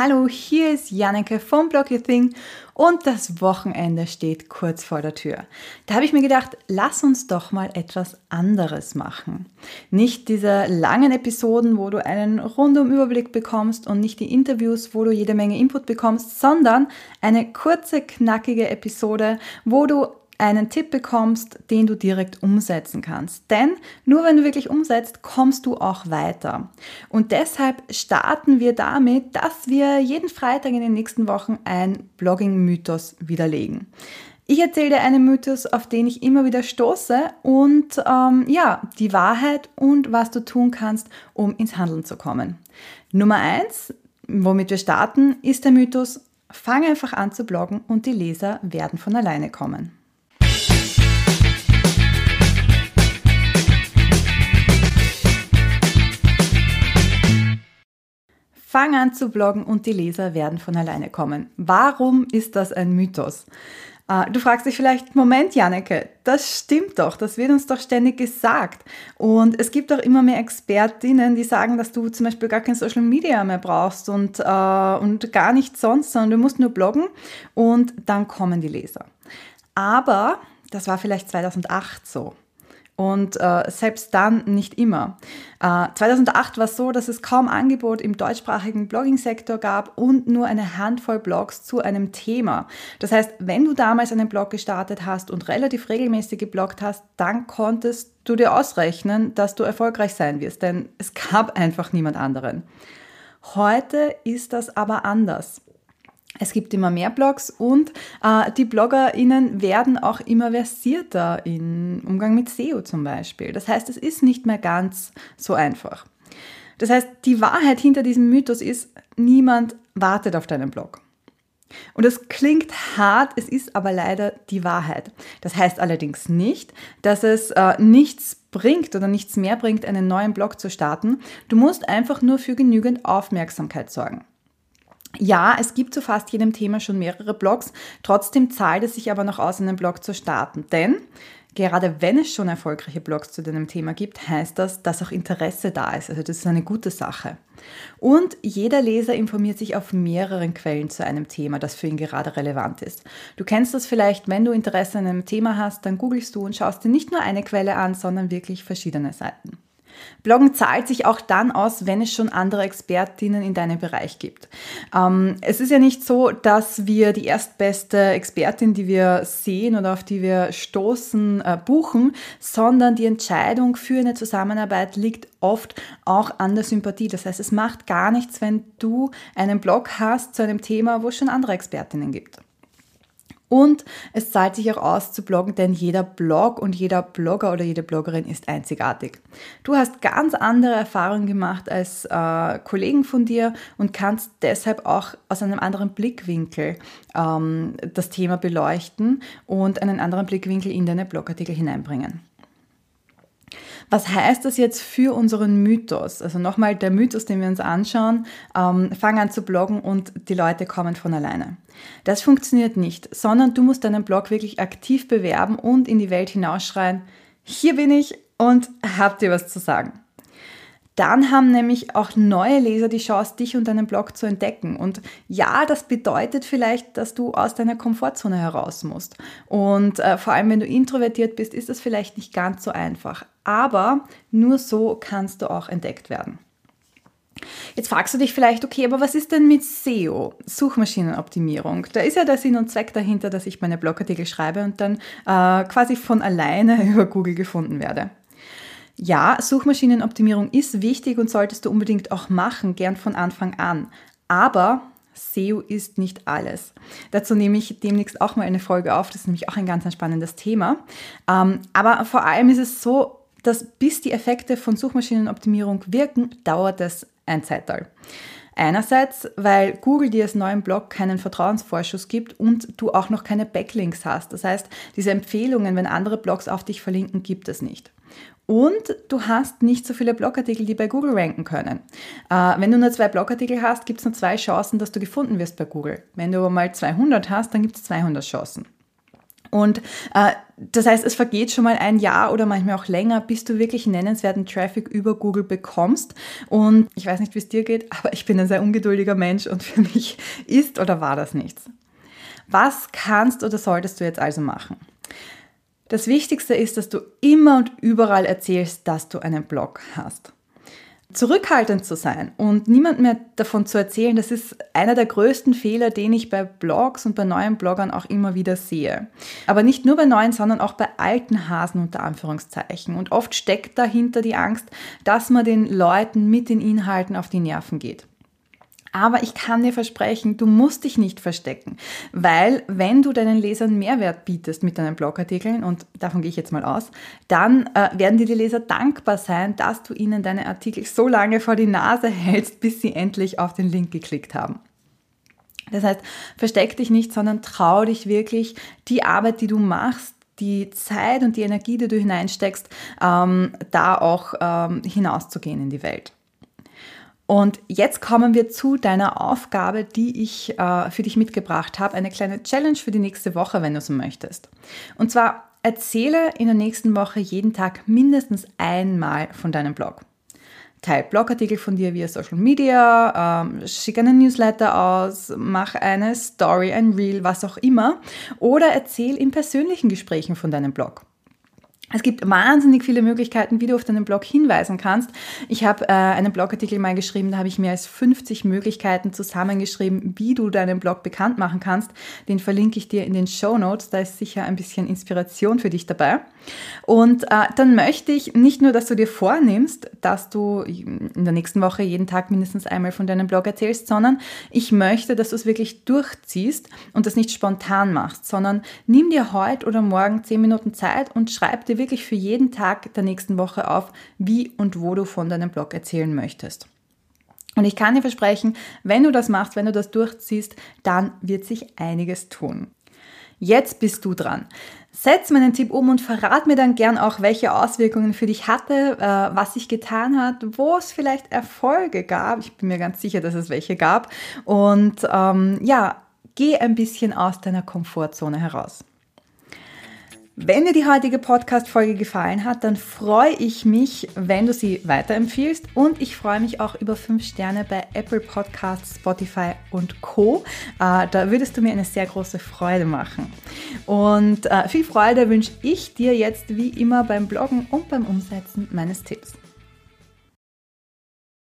Hallo, hier ist Janneke vom Blog Your Thing und das Wochenende steht kurz vor der Tür. Da habe ich mir gedacht, lass uns doch mal etwas anderes machen. Nicht diese langen Episoden, wo du einen rundum Überblick bekommst und nicht die Interviews, wo du jede Menge Input bekommst, sondern eine kurze, knackige Episode, wo du einen Tipp bekommst, den du direkt umsetzen kannst. Denn nur wenn du wirklich umsetzt, kommst du auch weiter. Und deshalb starten wir damit, dass wir jeden Freitag in den nächsten Wochen ein Blogging-Mythos widerlegen. Ich erzähle dir einen Mythos, auf den ich immer wieder stoße und ähm, ja, die Wahrheit und was du tun kannst, um ins Handeln zu kommen. Nummer eins, womit wir starten, ist der Mythos, fang einfach an zu bloggen und die Leser werden von alleine kommen. Fang an zu bloggen und die Leser werden von alleine kommen. Warum ist das ein Mythos? Äh, du fragst dich vielleicht, Moment, Janneke, das stimmt doch, das wird uns doch ständig gesagt. Und es gibt auch immer mehr Expertinnen, die sagen, dass du zum Beispiel gar kein Social Media mehr brauchst und, äh, und gar nichts sonst, sondern du musst nur bloggen und dann kommen die Leser. Aber das war vielleicht 2008 so und äh, selbst dann nicht immer. Äh, 2008 war es so, dass es kaum Angebot im deutschsprachigen Blogging-Sektor gab und nur eine Handvoll Blogs zu einem Thema. Das heißt, wenn du damals einen Blog gestartet hast und relativ regelmäßig gebloggt hast, dann konntest du dir ausrechnen, dass du erfolgreich sein wirst, denn es gab einfach niemand anderen. Heute ist das aber anders. Es gibt immer mehr Blogs und äh, die BloggerInnen werden auch immer versierter im Umgang mit SEO zum Beispiel. Das heißt, es ist nicht mehr ganz so einfach. Das heißt, die Wahrheit hinter diesem Mythos ist, niemand wartet auf deinen Blog. Und es klingt hart, es ist aber leider die Wahrheit. Das heißt allerdings nicht, dass es äh, nichts bringt oder nichts mehr bringt, einen neuen Blog zu starten. Du musst einfach nur für genügend Aufmerksamkeit sorgen. Ja, es gibt zu fast jedem Thema schon mehrere Blogs, trotzdem zahlt es sich aber noch aus, einen Blog zu starten. Denn gerade wenn es schon erfolgreiche Blogs zu deinem Thema gibt, heißt das, dass auch Interesse da ist. Also das ist eine gute Sache. Und jeder Leser informiert sich auf mehreren Quellen zu einem Thema, das für ihn gerade relevant ist. Du kennst das vielleicht, wenn du Interesse an einem Thema hast, dann googelst du und schaust dir nicht nur eine Quelle an, sondern wirklich verschiedene Seiten. Bloggen zahlt sich auch dann aus, wenn es schon andere Expertinnen in deinem Bereich gibt. Ähm, es ist ja nicht so, dass wir die erstbeste Expertin, die wir sehen oder auf die wir stoßen, äh, buchen, sondern die Entscheidung für eine Zusammenarbeit liegt oft auch an der Sympathie. Das heißt, es macht gar nichts, wenn du einen Blog hast zu einem Thema, wo es schon andere Expertinnen gibt. Und es zahlt sich auch aus zu bloggen, denn jeder Blog und jeder Blogger oder jede Bloggerin ist einzigartig. Du hast ganz andere Erfahrungen gemacht als äh, Kollegen von dir und kannst deshalb auch aus einem anderen Blickwinkel ähm, das Thema beleuchten und einen anderen Blickwinkel in deine Blogartikel hineinbringen. Was heißt das jetzt für unseren Mythos? Also nochmal der Mythos, den wir uns anschauen, ähm, fang an zu bloggen und die Leute kommen von alleine. Das funktioniert nicht, sondern du musst deinen Blog wirklich aktiv bewerben und in die Welt hinausschreien, hier bin ich und habt ihr was zu sagen. Dann haben nämlich auch neue Leser die Chance, dich und deinen Blog zu entdecken. Und ja, das bedeutet vielleicht, dass du aus deiner Komfortzone heraus musst. Und äh, vor allem, wenn du introvertiert bist, ist das vielleicht nicht ganz so einfach. Aber nur so kannst du auch entdeckt werden. Jetzt fragst du dich vielleicht, okay, aber was ist denn mit SEO, Suchmaschinenoptimierung? Da ist ja der Sinn und Zweck dahinter, dass ich meine Blogartikel schreibe und dann äh, quasi von alleine über Google gefunden werde. Ja, Suchmaschinenoptimierung ist wichtig und solltest du unbedingt auch machen, gern von Anfang an. Aber SEO ist nicht alles. Dazu nehme ich demnächst auch mal eine Folge auf. Das ist nämlich auch ein ganz spannendes Thema. Ähm, aber vor allem ist es so, dass bis die Effekte von Suchmaschinenoptimierung wirken, dauert es ein Zeitalter. Einerseits, weil Google dir als neuen Blog keinen Vertrauensvorschuss gibt und du auch noch keine Backlinks hast. Das heißt, diese Empfehlungen, wenn andere Blogs auf dich verlinken, gibt es nicht. Und du hast nicht so viele Blogartikel, die bei Google ranken können. Äh, wenn du nur zwei Blogartikel hast, gibt es nur zwei Chancen, dass du gefunden wirst bei Google. Wenn du aber mal 200 hast, dann gibt es 200 Chancen. Und äh, das heißt, es vergeht schon mal ein Jahr oder manchmal auch länger, bis du wirklich nennenswerten Traffic über Google bekommst. Und ich weiß nicht, wie es dir geht, aber ich bin ein sehr ungeduldiger Mensch und für mich ist oder war das nichts. Was kannst oder solltest du jetzt also machen? Das Wichtigste ist, dass du immer und überall erzählst, dass du einen Blog hast. Zurückhaltend zu sein und niemand mehr davon zu erzählen, das ist einer der größten Fehler, den ich bei Blogs und bei neuen Bloggern auch immer wieder sehe. Aber nicht nur bei neuen, sondern auch bei alten Hasen unter Anführungszeichen. Und oft steckt dahinter die Angst, dass man den Leuten mit den Inhalten auf die Nerven geht. Aber ich kann dir versprechen, du musst dich nicht verstecken, weil wenn du deinen Lesern Mehrwert bietest mit deinen Blogartikeln, und davon gehe ich jetzt mal aus, dann äh, werden dir die Leser dankbar sein, dass du ihnen deine Artikel so lange vor die Nase hältst, bis sie endlich auf den Link geklickt haben. Das heißt, versteck dich nicht, sondern trau dich wirklich, die Arbeit, die du machst, die Zeit und die Energie, die du hineinsteckst, ähm, da auch ähm, hinauszugehen in die Welt. Und jetzt kommen wir zu deiner Aufgabe, die ich äh, für dich mitgebracht habe. Eine kleine Challenge für die nächste Woche, wenn du es möchtest. Und zwar erzähle in der nächsten Woche jeden Tag mindestens einmal von deinem Blog. Teil Blogartikel von dir via Social Media, ähm, schick einen Newsletter aus, mach eine Story, ein Reel, was auch immer. Oder erzähl in persönlichen Gesprächen von deinem Blog. Es gibt wahnsinnig viele Möglichkeiten, wie du auf deinen Blog hinweisen kannst. Ich habe äh, einen Blogartikel mal geschrieben, da habe ich mehr als 50 Möglichkeiten zusammengeschrieben, wie du deinen Blog bekannt machen kannst. Den verlinke ich dir in den Show Notes. Da ist sicher ein bisschen Inspiration für dich dabei. Und äh, dann möchte ich nicht nur, dass du dir vornimmst, dass du in der nächsten Woche jeden Tag mindestens einmal von deinem Blog erzählst, sondern ich möchte, dass du es wirklich durchziehst und das nicht spontan machst, sondern nimm dir heute oder morgen 10 Minuten Zeit und schreib dir wirklich für jeden Tag der nächsten Woche auf, wie und wo du von deinem Blog erzählen möchtest. Und ich kann dir versprechen, wenn du das machst, wenn du das durchziehst, dann wird sich einiges tun. Jetzt bist du dran. Setz meinen Tipp um und verrat mir dann gern auch, welche Auswirkungen für dich hatte, äh, was sich getan hat, wo es vielleicht Erfolge gab. Ich bin mir ganz sicher, dass es welche gab. Und ähm, ja, geh ein bisschen aus deiner Komfortzone heraus. Wenn dir die heutige Podcast-Folge gefallen hat, dann freue ich mich, wenn du sie weiterempfiehlst und ich freue mich auch über fünf Sterne bei Apple Podcasts, Spotify und Co. Äh, da würdest du mir eine sehr große Freude machen. Und äh, viel Freude wünsche ich dir jetzt wie immer beim Bloggen und beim Umsetzen meines Tipps.